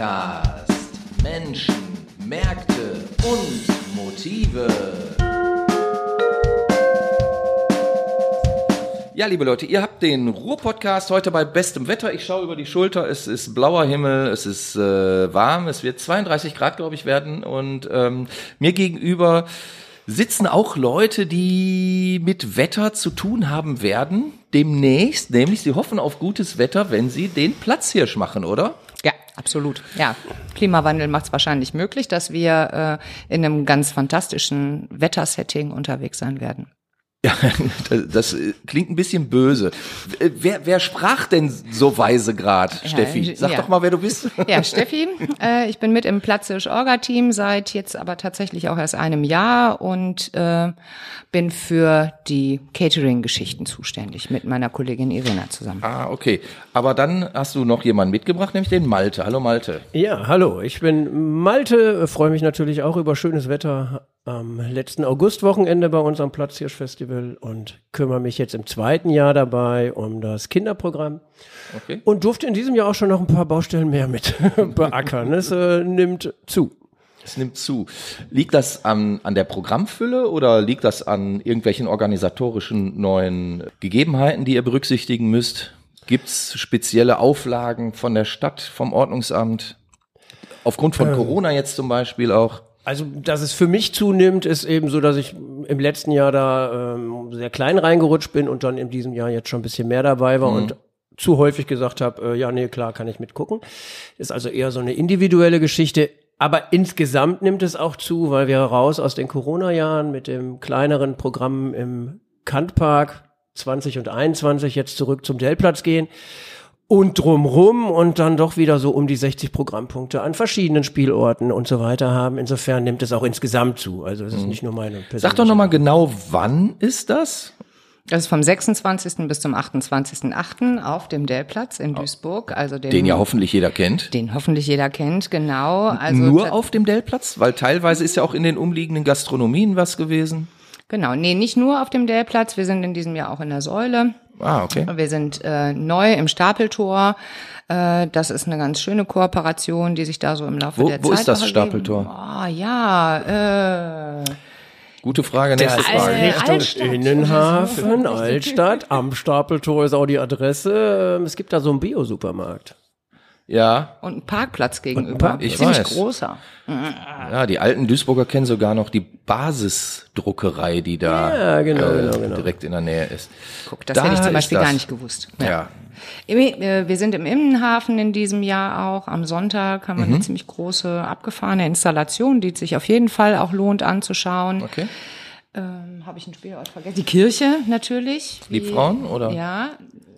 Podcast. Menschen, Märkte und Motive. Ja, liebe Leute, ihr habt den Ruhr-Podcast heute bei bestem Wetter. Ich schaue über die Schulter. Es ist blauer Himmel, es ist äh, warm, es wird 32 Grad, glaube ich, werden. Und ähm, mir gegenüber sitzen auch Leute, die mit Wetter zu tun haben werden. Demnächst, nämlich sie hoffen auf gutes Wetter, wenn sie den Platzhirsch machen, oder? Ja, absolut. Ja, Klimawandel macht es wahrscheinlich möglich, dass wir äh, in einem ganz fantastischen Wettersetting unterwegs sein werden. Ja, das, das klingt ein bisschen böse. Wer, wer sprach denn so weise grad, ja, Steffi? Sag ja. doch mal, wer du bist. Ja, Steffi. Äh, ich bin mit im Platzisch Orga-Team seit jetzt aber tatsächlich auch erst einem Jahr und äh, bin für die Catering-Geschichten zuständig mit meiner Kollegin Irena zusammen. Ah, okay. Aber dann hast du noch jemanden mitgebracht, nämlich den Malte. Hallo Malte. Ja, hallo. Ich bin Malte, freue mich natürlich auch über schönes Wetter am letzten Augustwochenende bei uns am Platzhirsch-Festival und kümmere mich jetzt im zweiten Jahr dabei um das Kinderprogramm. Okay. Und durfte in diesem Jahr auch schon noch ein paar Baustellen mehr mit beackern. Es äh, nimmt zu. Es nimmt zu. Liegt das an, an der Programmfülle oder liegt das an irgendwelchen organisatorischen neuen Gegebenheiten, die ihr berücksichtigen müsst? Gibt es spezielle Auflagen von der Stadt, vom Ordnungsamt? Aufgrund von ähm. Corona jetzt zum Beispiel auch? Also, dass es für mich zunimmt, ist eben so, dass ich im letzten Jahr da ähm, sehr klein reingerutscht bin und dann in diesem Jahr jetzt schon ein bisschen mehr dabei war mhm. und zu häufig gesagt habe, äh, ja, nee, klar, kann ich mitgucken. Ist also eher so eine individuelle Geschichte. Aber insgesamt nimmt es auch zu, weil wir raus aus den Corona-Jahren mit dem kleineren Programm im Kantpark 20 und 21 jetzt zurück zum Dellplatz gehen und drumrum und dann doch wieder so um die 60 Programmpunkte an verschiedenen Spielorten und so weiter haben. Insofern nimmt es auch insgesamt zu. Also es ist mhm. nicht nur meine persönliche. Sag doch nochmal genau, wann ist das? Das ist vom 26. bis zum 28.8. auf dem Dellplatz in Duisburg. Also den, den ja hoffentlich jeder kennt. Den hoffentlich jeder kennt, genau. Also Nur auf dem Dellplatz? Weil teilweise ist ja auch in den umliegenden Gastronomien was gewesen. Genau, nee, nicht nur auf dem Dellplatz. Wir sind in diesem Jahr auch in der Säule. Ah, okay. Wir sind äh, neu im Stapeltor. Äh, das ist eine ganz schöne Kooperation, die sich da so im Laufe wo, der wo Zeit. Wo ist das Stapeltor? Ah, ja, äh, Gute Frage, nächste Frage. Richtung Altstadt. Innenhafen, Altstadt, am Stapeltor ist auch die Adresse. Ähm, es gibt da so einen Bio-Supermarkt. Ja. Und ein Parkplatz gegenüber. Ich Ziemlich weiß. großer. Ja, die alten Duisburger kennen sogar noch die Basisdruckerei, die da ja, genau, äh, genau, genau. direkt in der Nähe ist. Guck, das da hätte ich zum Beispiel gar nicht gewusst. Ja. ja. Äh, wir sind im Innenhafen in diesem Jahr auch. Am Sonntag haben wir mhm. eine ziemlich große abgefahrene Installation, die sich auf jeden Fall auch lohnt anzuschauen. Okay. Ähm, Habe ich einen Spielort vergessen? Die Kirche natürlich. Liebfrauen oder? Ja,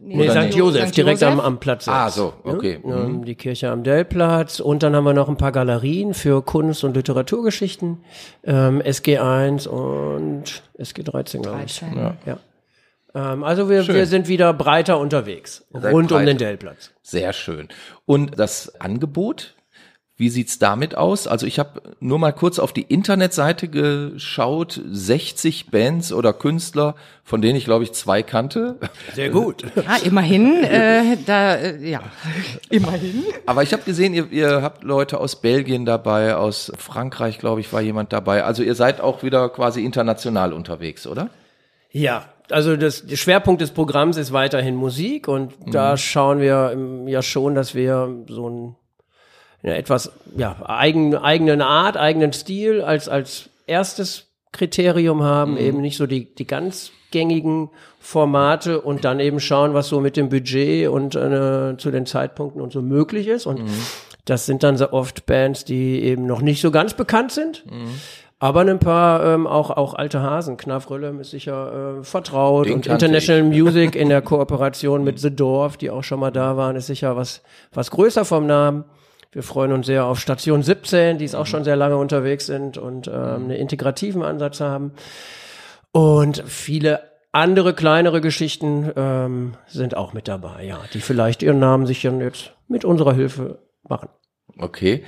Nee, St. Josef, St. direkt Josef? am, am Platz. Ah, so, okay. Ja, Mhm. Die Kirche am Dellplatz und dann haben wir noch ein paar Galerien für Kunst- und Literaturgeschichten. Ähm, SG1 und SG13, glaube ich. 13. Ja. ja. Ähm, also wir, Schön. wir sind wieder breiter unterwegs, rund um breiter. den Dellplatz. Sehr schön. Und das Angebot, wie sieht's damit aus? Also ich habe nur mal kurz auf die Internetseite geschaut, 60 Bands oder Künstler, von denen ich glaube ich zwei kannte. Sehr gut. Ah, immerhin, äh, da, äh, ja, immerhin. Aber ich habe gesehen, ihr, ihr habt Leute aus Belgien dabei, aus Frankreich, glaube ich, war jemand dabei. Also ihr seid auch wieder quasi international unterwegs, oder? Ja, also das, der Schwerpunkt des Programms ist weiterhin Musik und da schauen wir ja schon, dass wir so ein ja, etwas ja, eigen, eigenen Art, eigenen Stil als, als erstes Kriterium haben, eben nicht so die, die ganz gängigen Formate und dann eben schauen, was so mit dem Budget und äh, zu den Zeitpunkten und so möglich ist. Und das sind dann so oft Bands, die eben noch nicht so ganz bekannt sind. Aber ein paar ähm, auch auch alte Hasen. Knarf Röllem ist sicher äh, vertraut Den und International Music in der Kooperation mit The Dorf, die auch schon mal da waren, ist sicher was was größer vom Namen. Wir freuen uns sehr auf Station 17, die es auch schon sehr lange unterwegs sind und ähm, einen integrativen Ansatz haben. Und viele andere kleinere Geschichten ähm, sind auch mit dabei, ja, die vielleicht ihren Namen sich dann jetzt mit unserer Hilfe machen. Okay.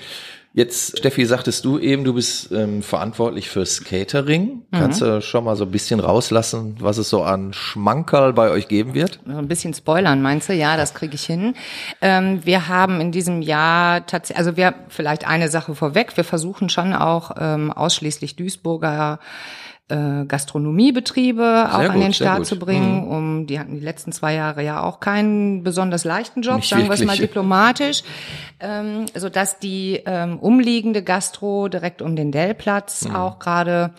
Jetzt, Steffi, sagtest du eben, du bist ähm, verantwortlich fürs Catering. Mhm. Kannst du schon mal so ein bisschen rauslassen, was es so an Schmankerl bei euch geben wird? So ein bisschen spoilern, meinst du? Ja, das kriege ich hin. Ähm, wir haben in diesem Jahr tatsächlich, also wir vielleicht eine Sache vorweg. Wir versuchen schon auch ähm, ausschließlich Duisburger äh, Gastronomiebetriebe auch Sehr an gut, den Start. Mhm. zu bringen. Um, die hatten die letzten zwei Jahre ja auch keinen besonders leichten Job, Nicht sagen wir es mal diplomatisch, ähm, so dass die ähm, umliegende Gastro direkt um den Dellplatz Mhm. auch gerade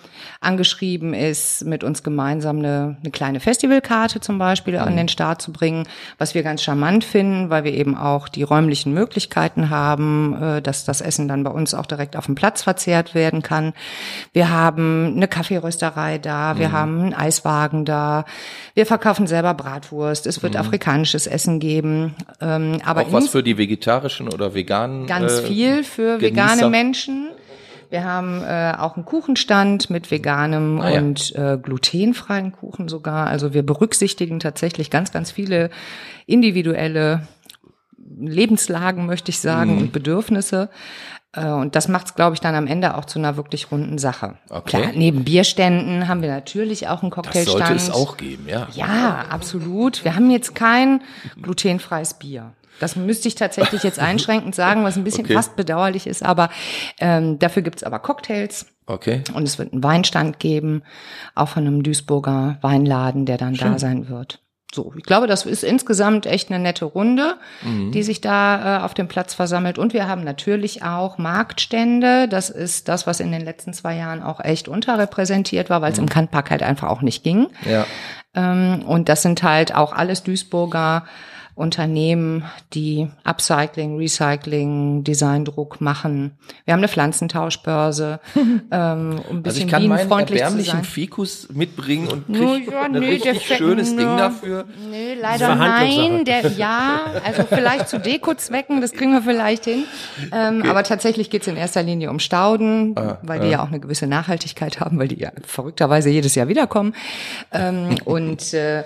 angeschrieben ist, mit uns gemeinsam eine, eine kleine Festivalkarte zum Beispiel Mhm. an den Start zu bringen, was wir ganz charmant finden, weil wir eben auch die räumlichen Möglichkeiten haben, äh, dass das Essen dann bei uns auch direkt auf dem Platz verzehrt werden kann. Wir haben eine Kaffeerösterei da, Mhm. wir haben einen Eiswagen da, wir verkaufen selber Bratwurst, es wird afrikanisches Essen geben, ähm, aber Mhm. Auch was für die vegetarischen oder veganen? ganz äh, viel für vegane Genießer? Menschen. Wir haben äh, auch einen Kuchenstand mit veganem Ah, ja. und äh, glutenfreien Kuchen sogar. Also wir berücksichtigen tatsächlich ganz, ganz viele individuelle Lebenslagen, möchte ich sagen, Mhm. und Bedürfnisse. Äh, Und das macht es, glaube ich, dann am Ende auch zu einer wirklich runden Sache. Okay. Klar, neben Bierständen haben wir natürlich auch einen Das Cocktailstand. sollte es auch geben, ja. Ja, absolut. Wir haben jetzt kein glutenfreies Bier. Das müsste ich tatsächlich jetzt einschränkend sagen, was ein bisschen Okay. fast bedauerlich ist, aber ähm, dafür gibt's aber Cocktails Okay. und es wird einen Weinstand geben, auch von einem Duisburger Weinladen, der dann da sein wird. So, ich glaube, das ist insgesamt echt eine nette Runde, die sich da äh, auf dem Platz versammelt. Und wir haben natürlich auch Marktstände. Das ist das, was in den letzten zwei Jahren auch echt unterrepräsentiert war, weil es im Kantpark halt einfach auch nicht ging. Ja. Ähm, und das sind halt auch alles Duisburger Unternehmen, die Upcycling, Recycling, Designdruck machen. Wir haben eine Pflanzentauschbörse, ähm, um ein Also bisschen ich kann meinen erbärmlichen. Fikus mitbringen und krieg ja, ein richtig schönes nur- Ding dafür. Nee, leider nein. Der, ja, also vielleicht zu Dekozwecken, das kriegen wir vielleicht hin. Ähm, Aber tatsächlich geht's in erster Linie um Stauden, Ah, weil die ja auch eine gewisse Nachhaltigkeit haben, weil die ja verrückterweise jedes Jahr wiederkommen. Ähm, und äh,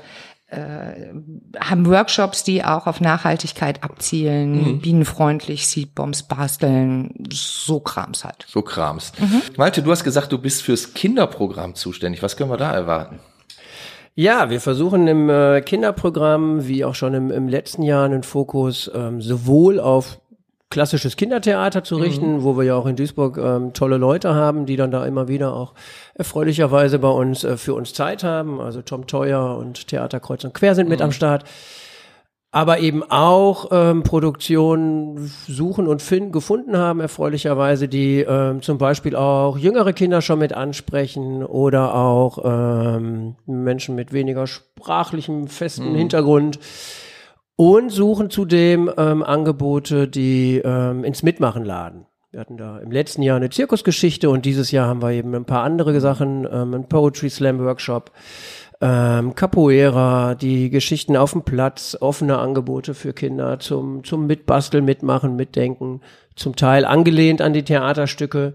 äh, haben Workshops, die auch auf Nachhaltigkeit abzielen, Mhm. bienenfreundlich, Seedbombs basteln, so Krams halt. So Krams. Mhm. Malte, du hast gesagt, du bist fürs Kinderprogramm zuständig. Was können wir da erwarten? Ja, wir versuchen im äh, Kinderprogramm, wie auch schon im, im letzten Jahr, einen Fokus ähm, sowohl auf klassisches Kindertheater zu richten, wo wir ja auch in Duisburg ähm, tolle Leute haben, die dann da immer wieder auch erfreulicherweise bei uns äh, für uns Zeit haben. Also Tom Teuer und Theater Kreuz und Quer sind mit am Start. Aber eben auch ähm, Produktionen suchen und finden, gefunden haben, erfreulicherweise, die ähm, zum Beispiel auch jüngere Kinder schon mit ansprechen oder auch ähm, Menschen mit weniger sprachlichem, festen Hintergrund. Und suchen zudem ähm, Angebote, die ähm, ins Mitmachen laden. Wir hatten da im letzten Jahr eine Zirkusgeschichte und dieses Jahr haben wir eben ein paar andere Sachen, ähm, ein Poetry Slam Workshop, ähm, Capoeira, die Geschichten auf dem Platz, offene Angebote für Kinder zum, zum Mitbasteln, Mitmachen, Mitdenken, zum Teil angelehnt an die Theaterstücke.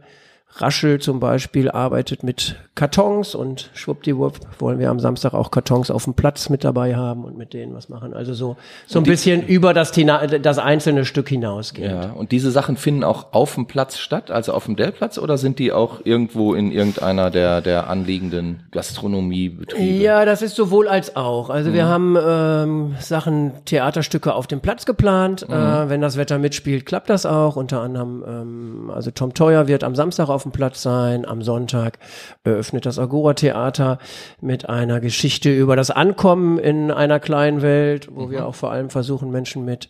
Raschel zum Beispiel arbeitet mit Kartons und schwuppdiwupp wollen wir am Samstag auch Kartons auf dem Platz mit dabei haben und mit denen was machen. Also so, so ein bisschen über das, das einzelne Stück hinausgehen. Ja, und diese Sachen finden auch auf dem Platz statt, also auf dem Dellplatz, oder sind die auch irgendwo in irgendeiner der, der anliegenden Gastronomiebetriebe? Ja, das ist sowohl als auch. Also wir haben ähm, Sachen, Theaterstücke auf dem Platz geplant. Äh, wenn das Wetter mitspielt, klappt das auch. Unter anderem, ähm, also Tom Teuer wird am Samstag auf dem Platz sein. Am Sonntag eröffnet das Agora Theater mit einer Geschichte über das Ankommen in einer kleinen Welt, wo wir auch vor allem versuchen, Menschen mit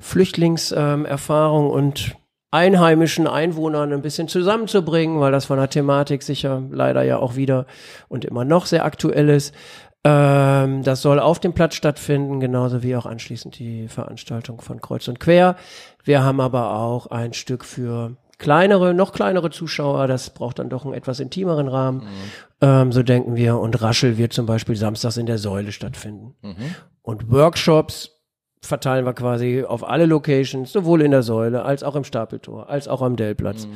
Flüchtlingserfahrung ähm, und einheimischen Einwohnern ein bisschen zusammenzubringen, weil das von der Thematik sicher leider ja auch wieder und immer noch sehr aktuell ist. Ähm, das soll auf dem Platz stattfinden, genauso wie auch anschließend die Veranstaltung von Kreuz und Quer. Wir haben aber auch ein Stück für kleinere, noch kleinere Zuschauer. Das braucht dann doch einen etwas intimeren Rahmen. Ähm, so denken wir. Und Raschel wird zum Beispiel samstags in der Säule stattfinden. Und Workshops verteilen wir quasi auf alle Locations, sowohl in der Säule als auch im Stapeltor, als auch am Dellplatz.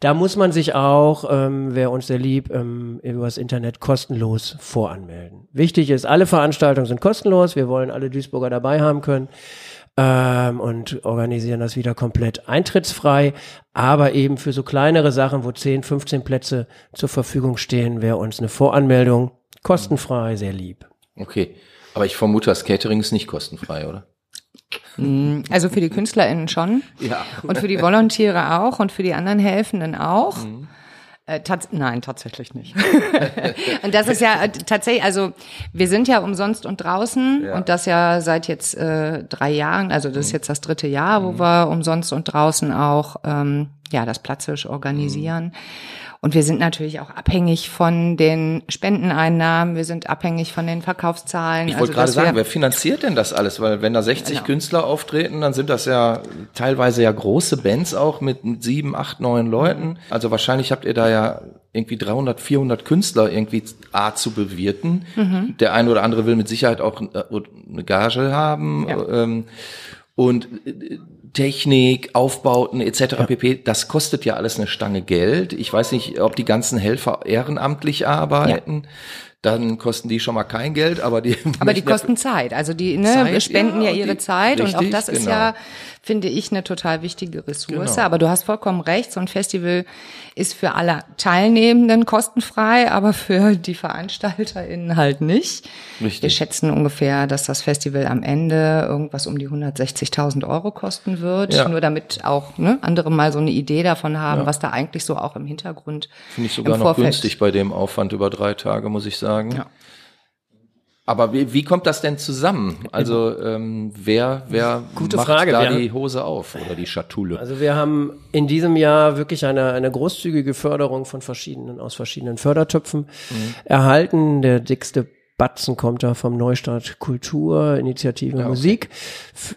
Da muss man sich auch, ähm, wer uns sehr lieb, ähm, übers Internet kostenlos voranmelden. Wichtig ist, alle Veranstaltungen sind kostenlos. Wir wollen alle Duisburger dabei haben können. Ähm, und organisieren das wieder komplett eintrittsfrei. Aber eben für so kleinere Sachen, wo 10, 15 Plätze zur Verfügung stehen, wäre uns eine Voranmeldung kostenfrei sehr lieb. Okay. Aber ich vermute, das Catering ist nicht kostenfrei, oder? Mm, Also für die KünstlerInnen schon. Ja. Und für die Volontiere auch und für die anderen Helfenden auch. Äh, tats nein, tatsächlich nicht. und das ist ja äh, tatsächlich, also wir sind ja umsonst und draußen Ja. und das ja seit jetzt äh, drei Jahren, also das ist jetzt das dritte Jahr, wo wir umsonst und draußen auch ähm, ja das Platzhisch organisieren. Und wir sind natürlich auch abhängig von den Spendeneinnahmen, wir sind abhängig von den Verkaufszahlen. Ich also, wollte gerade dass wir- sagen, wer finanziert denn das alles? Weil wenn da 60 Genau. Künstler auftreten, dann sind das ja teilweise ja große Bands auch mit sieben, acht, neun Leuten. Also wahrscheinlich habt ihr da ja irgendwie 300, 400 Künstler irgendwie A zu bewirten. Mhm. Der eine oder andere will mit Sicherheit auch äh, eine Gage haben. Ja. Ähm, und äh, Technik, Aufbauten etc. pp. Das kostet ja alles eine Stange Geld. Ich weiß nicht, ob die ganzen Helfer ehrenamtlich arbeiten. Dann kosten die schon mal kein Geld, aber die Aber die ja- kosten Zeit. Also die ne, Zeit, spenden ja, ja, ihre die- Zeit und auch richtig, das ist genau. ja, finde ich, eine total wichtige Ressource. Genau. Aber du hast vollkommen recht, so ein Festival ist für alle Teilnehmenden kostenfrei, aber für die VeranstalterInnen halt nicht. Richtig. Wir schätzen ungefähr, dass das Festival am Ende irgendwas um die 160.000 Euro kosten wird. Ja. Nur damit auch ne, andere mal so eine Idee davon haben, was da eigentlich so auch im Hintergrund Finde ich sogar noch Vorfeld günstig bei dem Aufwand über drei Tage, muss ich sagen. Ja. Aber wie, wie kommt das denn zusammen? Also ähm, wer, wer Gute macht Frage, da wer- die Hose auf oder die Schatulle? Also wir haben in diesem Jahr wirklich eine, eine großzügige Förderung von verschiedenen, aus verschiedenen Fördertöpfen erhalten. Der dickste Batzen kommt da vom Neustart Kultur, Initiative okay. Musik.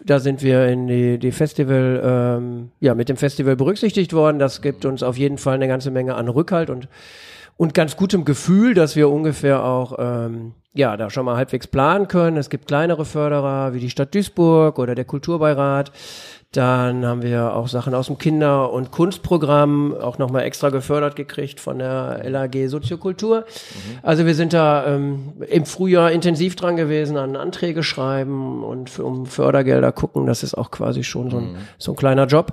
Da sind wir in die, die Festival, ähm, ja, mit dem Festival berücksichtigt worden. Das gibt uns auf jeden Fall eine ganze Menge an Rückhalt und und ganz gutem Gefühl, dass wir ungefähr auch ähm, ja da schon mal halbwegs planen können. Es gibt kleinere Förderer wie die Stadt Duisburg oder der Kulturbeirat. Dann haben wir auch Sachen aus dem Kinder- und Kunstprogramm auch nochmal extra gefördert gekriegt von der LAG Soziokultur. Also wir sind da ähm, im Frühjahr intensiv dran gewesen an Anträge schreiben und für, um Fördergelder gucken. Das ist auch quasi schon so ein, so ein kleiner Job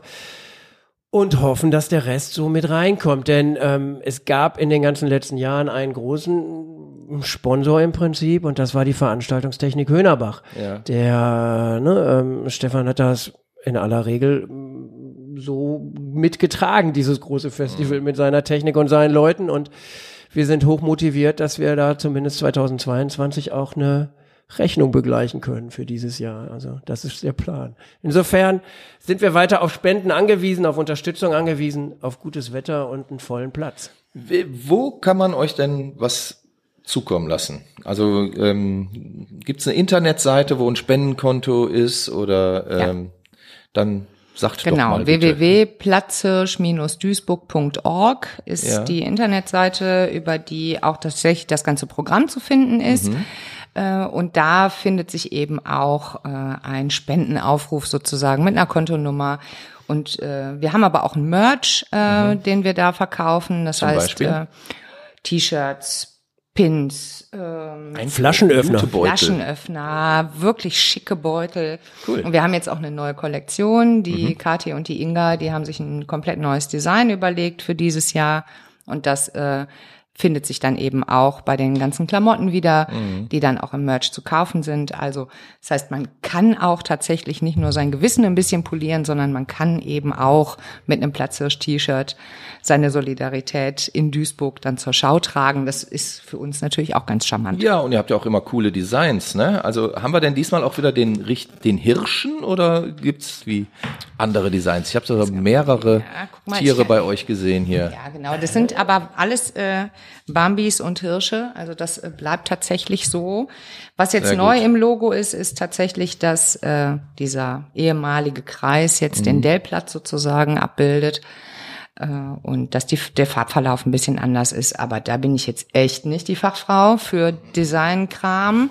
und hoffen, dass der Rest so mit reinkommt. Denn ähm, es gab in den ganzen letzten Jahren einen großen Sponsor im Prinzip und das war die Veranstaltungstechnik Höhnerbach. Ja. Der ne, ähm, Stefan hat das in aller Regel mm, so mitgetragen, dieses große Festival mit seiner Technik und seinen Leuten und wir sind hoch motiviert, dass wir da zumindest 2022 auch eine Rechnung begleichen können für dieses Jahr. Also das ist der Plan. Insofern sind wir weiter auf Spenden angewiesen, auf Unterstützung angewiesen, auf gutes Wetter und einen vollen Platz. Wo kann man euch denn was zukommen lassen? Also ähm, gibt es eine Internetseite, wo ein Spendenkonto ist oder Ja. ähm, dann sagt doch Genau, www.platzhirsch-duisburg.org ist Ja. die Internetseite, über die auch tatsächlich das ganze Programm zu finden ist. Mhm. Äh, Und da findet sich eben auch äh, ein Spendenaufruf sozusagen mit einer Kontonummer. Und äh, wir haben aber auch einen Merch, äh, den wir da verkaufen. Das Mhm. Zum heißt T-Shirts, Pins, ähm, Ein Flaschenöffner. Flaschenöffner, wirklich schicke Beutel. Cool. Und wir haben jetzt auch eine neue Kollektion. Die Kathi und die Inga, die haben sich ein komplett neues Design überlegt für dieses Jahr. Und das äh, findet sich dann eben auch bei den ganzen Klamotten wieder, die dann auch im Merch zu kaufen sind. Also das heißt, man kann auch tatsächlich nicht nur sein Gewissen ein bisschen polieren, sondern man kann eben auch mit einem Platzhirsch-T-Shirt seine Solidarität in Duisburg dann zur Schau tragen. Das ist für uns natürlich auch ganz charmant. Ja, und ihr habt ja auch immer coole Designs, ne? Also haben wir denn diesmal auch wieder den, den Hirschen oder gibt's wie andere Designs? Ich habe so mehrere guck mal, Tiere bei euch gesehen hier. Ja, genau. Das sind aber alles äh, Bambis und Hirsche. Also das äh, bleibt tatsächlich so. Was jetzt Sehr neu gut. im Logo ist, ist tatsächlich, dass äh, dieser ehemalige Kreis jetzt den Dellplatz sozusagen abbildet. Äh, und dass die, der Farbverlauf ein bisschen anders ist. Aber da bin ich jetzt echt nicht die Fachfrau für Designkram.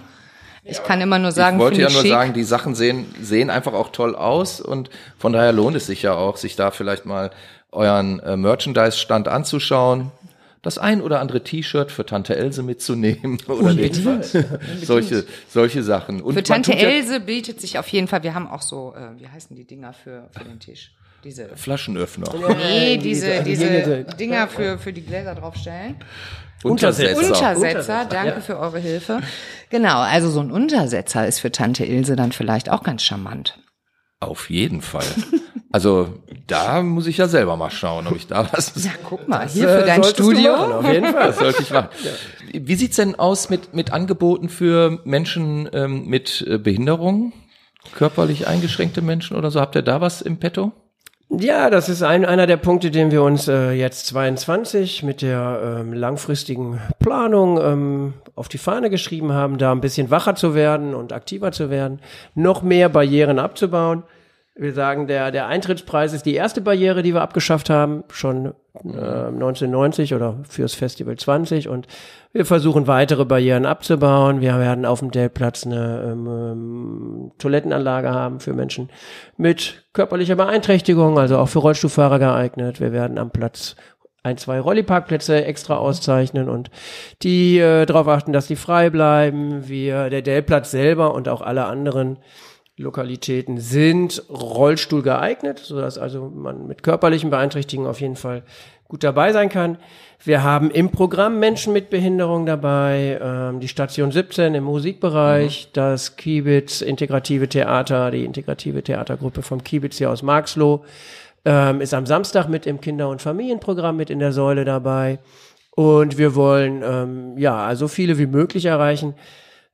Ich kann immer nur sagen, ich wollte ja nur schick. sagen, die Sachen sehen, sehen einfach auch toll aus und von daher lohnt es sich ja auch, sich da vielleicht mal euren äh, Merchandise-Stand anzuschauen. Das ein oder andere T-Shirt für Tante Else mitzunehmen oder solche solche Sachen. Und für Tante Else bietet sich auf jeden Fall. Wir haben auch so, äh, wie heißen die Dinger für für den Tisch? Diese Flaschenöffner. Nee, diese diese Dinger für für die Gläser draufstellen. Untersetzer. Untersetzer, Untersetzer danke ja. für eure Hilfe. Genau, also so ein Untersetzer ist für Tante Ilse dann vielleicht auch ganz charmant. Auf jeden Fall. Also da muss ich ja selber mal schauen, ob ich da was. Ja, guck mal, hier für dein Studio. Machen, auf jeden Fall. Das sollte ich machen. Ja. Wie sieht's denn aus mit, mit Angeboten für Menschen ähm, mit äh, Behinderung? Körperlich eingeschränkte Menschen oder so? Habt ihr da was im Petto? Ja, das ist ein, einer der Punkte, den wir uns äh, jetzt 22 mit der ähm, langfristigen Planung ähm, auf die Fahne geschrieben haben, da ein bisschen wacher zu werden und aktiver zu werden, noch mehr Barrieren abzubauen. Wir sagen, der, der Eintrittspreis ist die erste Barriere, die wir abgeschafft haben, schon äh, 1990 oder fürs Festival 20. Und wir versuchen weitere Barrieren abzubauen. Wir werden auf dem Deltplatz eine ähm, ähm, Toilettenanlage haben für Menschen mit körperlicher Beeinträchtigung, also auch für Rollstuhlfahrer geeignet. Wir werden am Platz ein, zwei Rolliparkplätze extra auszeichnen und die äh, darauf achten, dass die frei bleiben. Wir, der Deltplatz selber und auch alle anderen Lokalitäten sind Rollstuhl geeignet, sodass also man mit körperlichen Beeinträchtigungen auf jeden Fall gut dabei sein kann. Wir haben im Programm Menschen mit Behinderung dabei, ähm, die Station 17 im Musikbereich, mhm. das Kiebitz Integrative Theater, die integrative Theatergruppe vom Kiebitz hier aus Marxloh, ähm, ist am Samstag mit im Kinder- und Familienprogramm mit in der Säule dabei. Und wir wollen ähm, ja also viele wie möglich erreichen.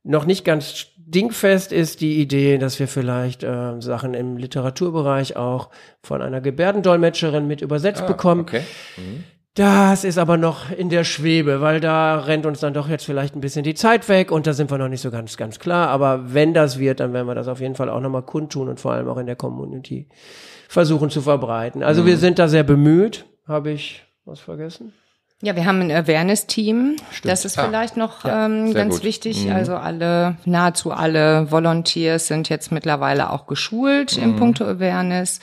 Noch nicht ganz dingfest ist die Idee, dass wir vielleicht äh, Sachen im Literaturbereich auch von einer Gebärdendolmetscherin mit übersetzt ah, bekommen. Okay. Mhm. Das ist aber noch in der Schwebe, weil da rennt uns dann doch jetzt vielleicht ein bisschen die Zeit weg und da sind wir noch nicht so ganz, ganz klar. Aber wenn das wird, dann werden wir das auf jeden Fall auch nochmal kundtun und vor allem auch in der Community versuchen zu verbreiten. Also mhm. wir sind da sehr bemüht. Habe ich was vergessen? Ja, wir haben ein Awareness-Team. Das ist ah, vielleicht noch ja, ähm, ganz gut. wichtig. Mhm. Also alle, nahezu alle Volunteers sind jetzt mittlerweile auch geschult mhm. im Punkto Awareness.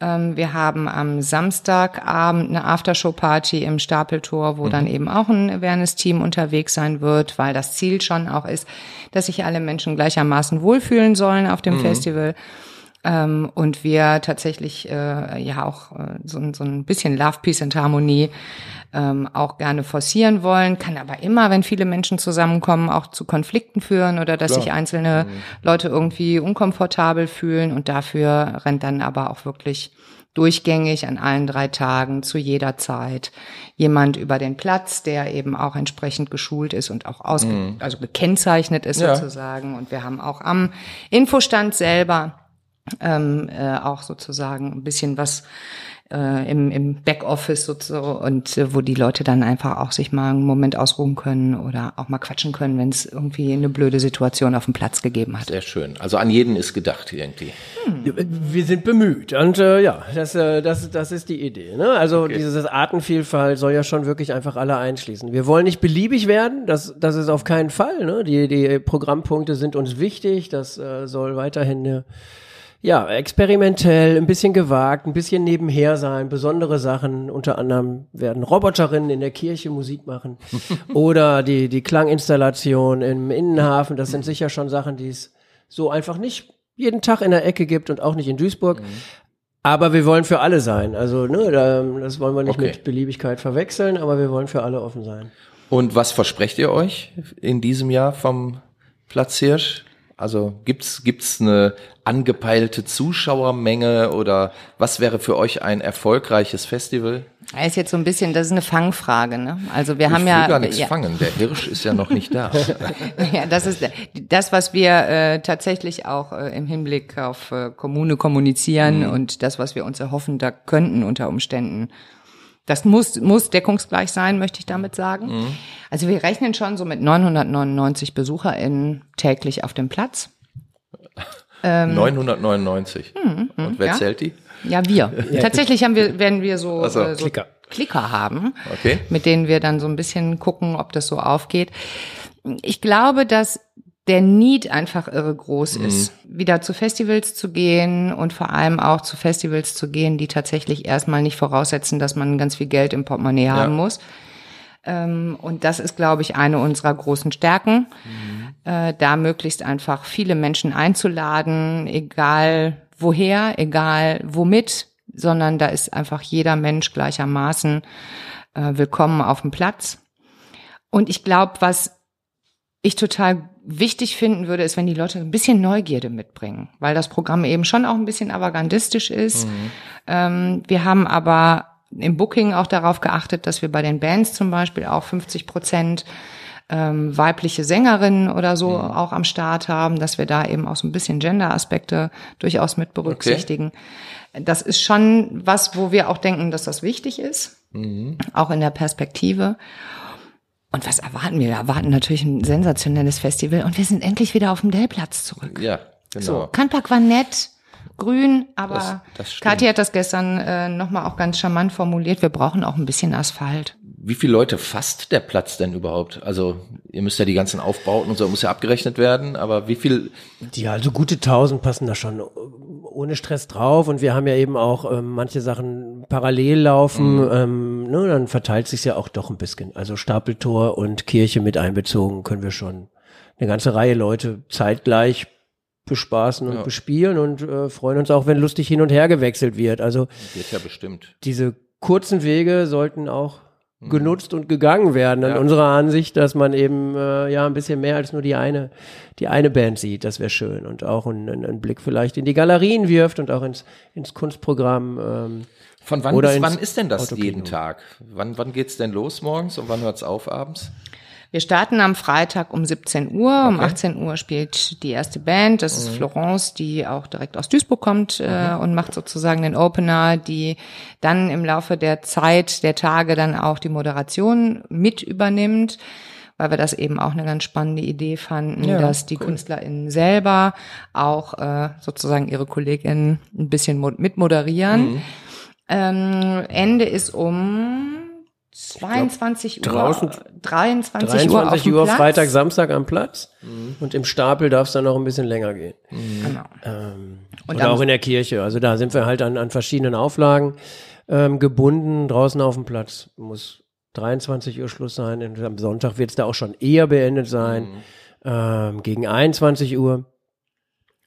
Ähm, wir haben am Samstagabend eine Aftershow-Party im Stapeltor, wo mhm. dann eben auch ein Awareness-Team unterwegs sein wird, weil das Ziel schon auch ist, dass sich alle Menschen gleichermaßen wohlfühlen sollen auf dem mhm. Festival. Ähm, und wir tatsächlich äh, ja auch äh, so, so ein bisschen Love, Peace and Harmonie ähm, auch gerne forcieren wollen, kann aber immer, wenn viele Menschen zusammenkommen, auch zu Konflikten führen oder dass Klar. sich einzelne mhm. Leute irgendwie unkomfortabel fühlen und dafür rennt dann aber auch wirklich durchgängig an allen drei Tagen zu jeder Zeit jemand über den Platz, der eben auch entsprechend geschult ist und auch ausge mhm. also gekennzeichnet ist ja. sozusagen. Und wir haben auch am Infostand selber ähm, äh, auch sozusagen ein bisschen was äh, im, im Backoffice sozusagen und äh, wo die Leute dann einfach auch sich mal einen Moment ausruhen können oder auch mal quatschen können, wenn es irgendwie eine blöde Situation auf dem Platz gegeben hat. Sehr schön. Also an jeden ist gedacht irgendwie. Hm. Wir sind bemüht und äh, ja, das, äh, das, das ist die Idee. Ne? Also okay. dieses Artenvielfalt soll ja schon wirklich einfach alle einschließen. Wir wollen nicht beliebig werden, das, das ist auf keinen Fall. Ne? Die, die Programmpunkte sind uns wichtig, das äh, soll weiterhin eine ja, experimentell, ein bisschen gewagt, ein bisschen nebenher sein, besondere Sachen. Unter anderem werden Roboterinnen in der Kirche Musik machen oder die, die Klanginstallation im Innenhafen. Das sind sicher schon Sachen, die es so einfach nicht jeden Tag in der Ecke gibt und auch nicht in Duisburg. Mhm. Aber wir wollen für alle sein. Also, ne, das wollen wir nicht okay. mit Beliebigkeit verwechseln, aber wir wollen für alle offen sein. Und was versprecht ihr euch in diesem Jahr vom Platz Hirsch? Also gibt's gibt's eine angepeilte Zuschauermenge oder was wäre für euch ein erfolgreiches Festival? Das ist jetzt so ein bisschen, das ist eine Fangfrage, ne? Also wir ich haben ja gar nichts ja. fangen. Der Hirsch ist ja noch nicht da. ja, das ist das, was wir äh, tatsächlich auch äh, im Hinblick auf äh, Kommune kommunizieren mhm. und das, was wir uns erhoffen, da könnten unter Umständen das muss, muss deckungsgleich sein, möchte ich damit sagen. Mhm. Also wir rechnen schon so mit 999 BesucherInnen täglich auf dem Platz. Ähm, 999. Mhm, mh, Und wer ja? zählt die? Ja, wir. Tatsächlich haben wir, werden wir so, also, äh, so Klicker. Klicker haben, okay. mit denen wir dann so ein bisschen gucken, ob das so aufgeht. Ich glaube, dass der Need einfach irre groß mhm. ist, wieder zu Festivals zu gehen und vor allem auch zu Festivals zu gehen, die tatsächlich erstmal nicht voraussetzen, dass man ganz viel Geld im Portemonnaie ja. haben muss. Ähm, und das ist, glaube ich, eine unserer großen Stärken, mhm. äh, da möglichst einfach viele Menschen einzuladen, egal woher, egal womit, sondern da ist einfach jeder Mensch gleichermaßen äh, willkommen auf dem Platz. Und ich glaube, was ich total wichtig finden würde, ist, wenn die Leute ein bisschen Neugierde mitbringen, weil das Programm eben schon auch ein bisschen avantgardistisch ist. Mhm. Ähm, wir haben aber im Booking auch darauf geachtet, dass wir bei den Bands zum Beispiel auch 50 Prozent ähm, weibliche Sängerinnen oder so mhm. auch am Start haben, dass wir da eben auch so ein bisschen Gender-Aspekte durchaus mit berücksichtigen. Okay. Das ist schon was, wo wir auch denken, dass das wichtig ist, mhm. auch in der Perspektive. Und was erwarten wir? Wir erwarten natürlich ein sensationelles Festival und wir sind endlich wieder auf dem Dellplatz zurück. Ja, genau. So, Kannpark war nett, grün, aber das, das Kathi hat das gestern äh, nochmal auch ganz charmant formuliert. Wir brauchen auch ein bisschen Asphalt. Wie viele Leute fasst der Platz denn überhaupt? Also ihr müsst ja die ganzen Aufbauten und so muss ja abgerechnet werden, aber wie viel? Ja, also gute tausend passen da schon ohne Stress drauf und wir haben ja eben auch ähm, manche Sachen parallel laufen, mhm. ähm, ne, dann verteilt sich ja auch doch ein bisschen. Also Stapeltor und Kirche mit einbezogen können wir schon eine ganze Reihe Leute zeitgleich bespaßen und ja. bespielen und äh, freuen uns auch, wenn lustig hin und her gewechselt wird. Also wird ja bestimmt. Diese kurzen Wege sollten auch. Genutzt und gegangen werden. In ja. unserer Ansicht, dass man eben äh, ja ein bisschen mehr als nur die eine, die eine Band sieht, das wäre schön. Und auch einen, einen Blick vielleicht in die Galerien wirft und auch ins, ins Kunstprogramm. Ähm, Von wann bis wann ist denn das jeden Tag? Wann, wann geht's denn los morgens und wann hört's auf abends? Wir starten am Freitag um 17 Uhr. Okay. Um 18 Uhr spielt die erste Band. Das mhm. ist Florence, die auch direkt aus Duisburg kommt äh, mhm. und macht sozusagen den Opener, die dann im Laufe der Zeit, der Tage dann auch die Moderation mit übernimmt weil wir das eben auch eine ganz spannende Idee fanden, ja, dass die cool. KünstlerInnen selber auch äh, sozusagen ihre KollegInnen ein bisschen mitmoderieren. Mhm. Ähm, Ende ist um 22 glaub, Uhr, draußen, 23, 23 Uhr, auf Uhr Freitag, Samstag am Platz mhm. und im Stapel darf es dann noch ein bisschen länger gehen. Mhm. Genau. Ähm, und oder auch in der Kirche. Also da sind wir halt an, an verschiedenen Auflagen ähm, gebunden. Draußen auf dem Platz muss 23 Uhr Schluss sein. Und am Sonntag wird es da auch schon eher beendet sein. Mhm. Ähm, gegen 21 Uhr.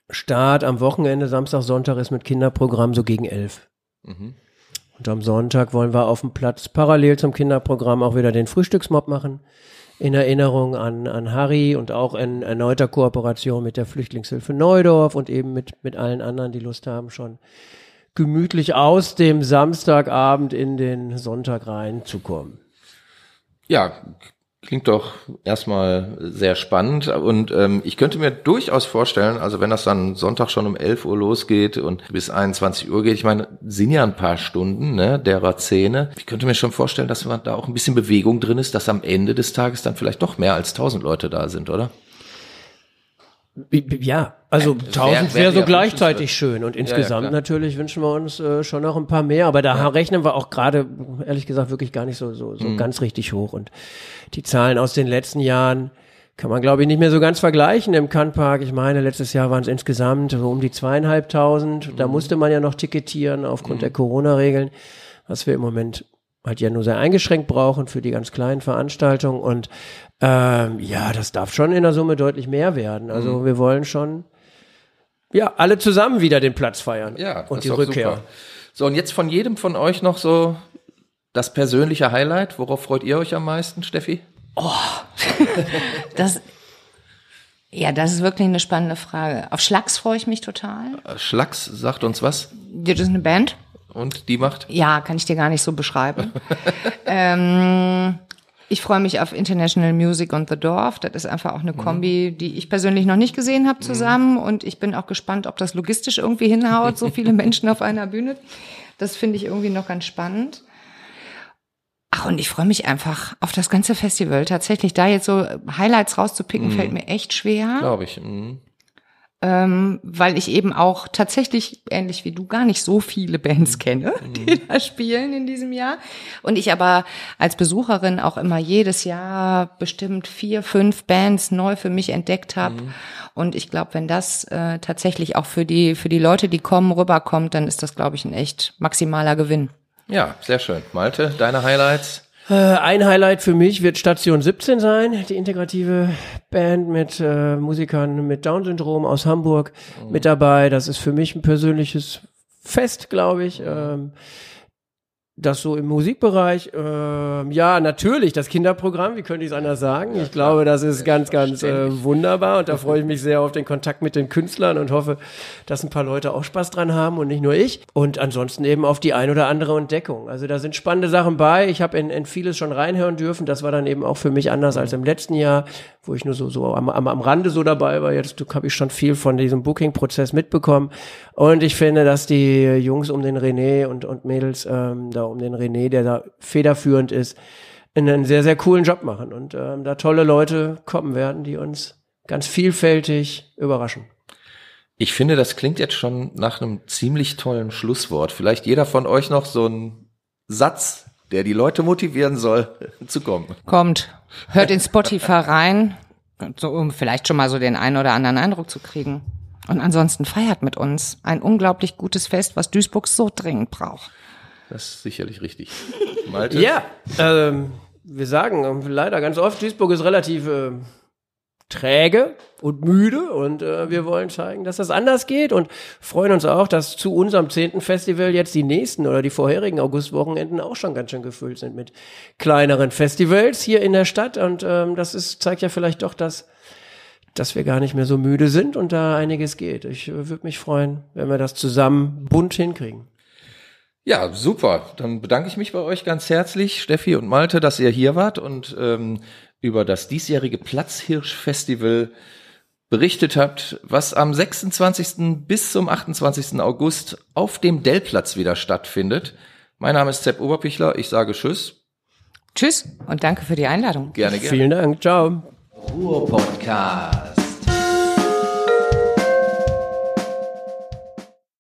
Start am Wochenende, Samstag, Sonntag ist mit Kinderprogramm so gegen 11. Mhm. Und am Sonntag wollen wir auf dem Platz parallel zum Kinderprogramm auch wieder den Frühstücksmob machen. In Erinnerung an, an Harry und auch in erneuter Kooperation mit der Flüchtlingshilfe Neudorf und eben mit, mit allen anderen, die Lust haben, schon gemütlich aus dem Samstagabend in den Sonntag reinzukommen. Ja, Klingt doch erstmal sehr spannend und ähm, ich könnte mir durchaus vorstellen, also wenn das dann Sonntag schon um 11 Uhr losgeht und bis 21 Uhr geht, ich meine, sind ja ein paar Stunden, ne, derer Szene. Ich könnte mir schon vorstellen, dass man da auch ein bisschen Bewegung drin ist, dass am Ende des Tages dann vielleicht doch mehr als 1000 Leute da sind, oder? Ja, also äh, 1000 wäre wär so gleichzeitig schön und insgesamt ja, ja, natürlich wünschen wir uns äh, schon noch ein paar mehr, aber da ja. rechnen wir auch gerade ehrlich gesagt wirklich gar nicht so so, so mhm. ganz richtig hoch und die Zahlen aus den letzten Jahren kann man glaube ich nicht mehr so ganz vergleichen im Kannpark. Ich meine, letztes Jahr waren es insgesamt so um die zweieinhalbtausend. Mhm. Da musste man ja noch ticketieren aufgrund mhm. der Corona-Regeln, was wir im Moment halt ja nur sehr eingeschränkt brauchen für die ganz kleinen Veranstaltungen und ähm, ja, das darf schon in der Summe deutlich mehr werden. Also mhm. wir wollen schon ja alle zusammen wieder den Platz feiern ja, und die Rückkehr. Super. So und jetzt von jedem von euch noch so das persönliche Highlight. Worauf freut ihr euch am meisten, Steffi? Oh, das ja, das ist wirklich eine spannende Frage. Auf Schlags freue ich mich total. Äh, Schlags sagt uns was? Das ist eine Band. Und die macht? Ja, kann ich dir gar nicht so beschreiben. ähm, ich freue mich auf International Music und The Dorf. Das ist einfach auch eine. Kombi, die ich persönlich noch nicht gesehen habe zusammen. Und ich bin auch gespannt, ob das logistisch irgendwie hinhaut, so viele Menschen auf einer Bühne. Das finde ich irgendwie noch ganz spannend. Ach, und ich freue mich einfach auf das ganze Festival. Tatsächlich, da jetzt so Highlights rauszupicken, mhm. fällt mir echt schwer. Glaube ich. Mhm ähm, weil ich eben auch tatsächlich, ähnlich wie du, gar nicht so viele Bands mhm. kenne, die mhm. da spielen in diesem Jahr. Und ich aber als Besucherin auch immer jedes Jahr bestimmt vier, fünf Bands neu für mich entdeckt habe. Mhm. Und ich glaube, wenn das äh, tatsächlich auch für die, für die Leute, die kommen, rüberkommt, dann ist das, glaube ich, ein echt maximaler Gewinn. Ja, sehr schön. Malte, deine Highlights? Äh, ein Highlight für mich wird Station 17 sein, die integrative Band mit äh, Musikern mit Down-Syndrom aus Hamburg mhm. mit dabei. Das ist für mich ein persönliches Fest, glaube ich. Ähm, das so im Musikbereich, äh, ja, natürlich, das Kinderprogramm, wie könnte ich es anders sagen? Ich glaube, das ist ganz, ganz äh, wunderbar und da freue ich mich sehr auf den Kontakt mit den Künstlern und hoffe, dass ein paar Leute auch Spaß dran haben und nicht nur ich. Und ansonsten eben auf die ein oder andere Entdeckung. Also da sind spannende Sachen bei. Ich habe in, in vieles schon reinhören dürfen. Das war dann eben auch für mich anders als im letzten Jahr, wo ich nur so, so am, am, am Rande so dabei war. Jetzt habe ich schon viel von diesem Booking-Prozess mitbekommen. Und ich finde, dass die Jungs um den René und, und Mädels ähm, da um den René, der da federführend ist, einen sehr, sehr coolen Job machen und ähm, da tolle Leute kommen werden, die uns ganz vielfältig überraschen. Ich finde, das klingt jetzt schon nach einem ziemlich tollen Schlusswort. Vielleicht jeder von euch noch so einen Satz, der die Leute motivieren soll, zu kommen. Kommt, hört in Spotify rein, so, um vielleicht schon mal so den einen oder anderen Eindruck zu kriegen. Und ansonsten feiert mit uns ein unglaublich gutes Fest, was Duisburg so dringend braucht. Das ist sicherlich richtig. Malte? Ja, ähm, wir sagen leider ganz oft, Duisburg ist relativ äh, träge und müde und äh, wir wollen zeigen, dass das anders geht und freuen uns auch, dass zu unserem zehnten Festival jetzt die nächsten oder die vorherigen Augustwochenenden auch schon ganz schön gefüllt sind mit kleineren Festivals hier in der Stadt und ähm, das ist zeigt ja vielleicht doch, dass dass wir gar nicht mehr so müde sind und da einiges geht. Ich äh, würde mich freuen, wenn wir das zusammen bunt hinkriegen. Ja, super. Dann bedanke ich mich bei euch ganz herzlich, Steffi und Malte, dass ihr hier wart und ähm, über das diesjährige Platzhirsch-Festival berichtet habt, was am 26. bis zum 28. August auf dem Dellplatz wieder stattfindet. Mein Name ist Sepp Oberpichler. Ich sage Tschüss. Tschüss und danke für die Einladung. Gerne, gerne. Vielen Dank. Ciao. Ruhr Podcast.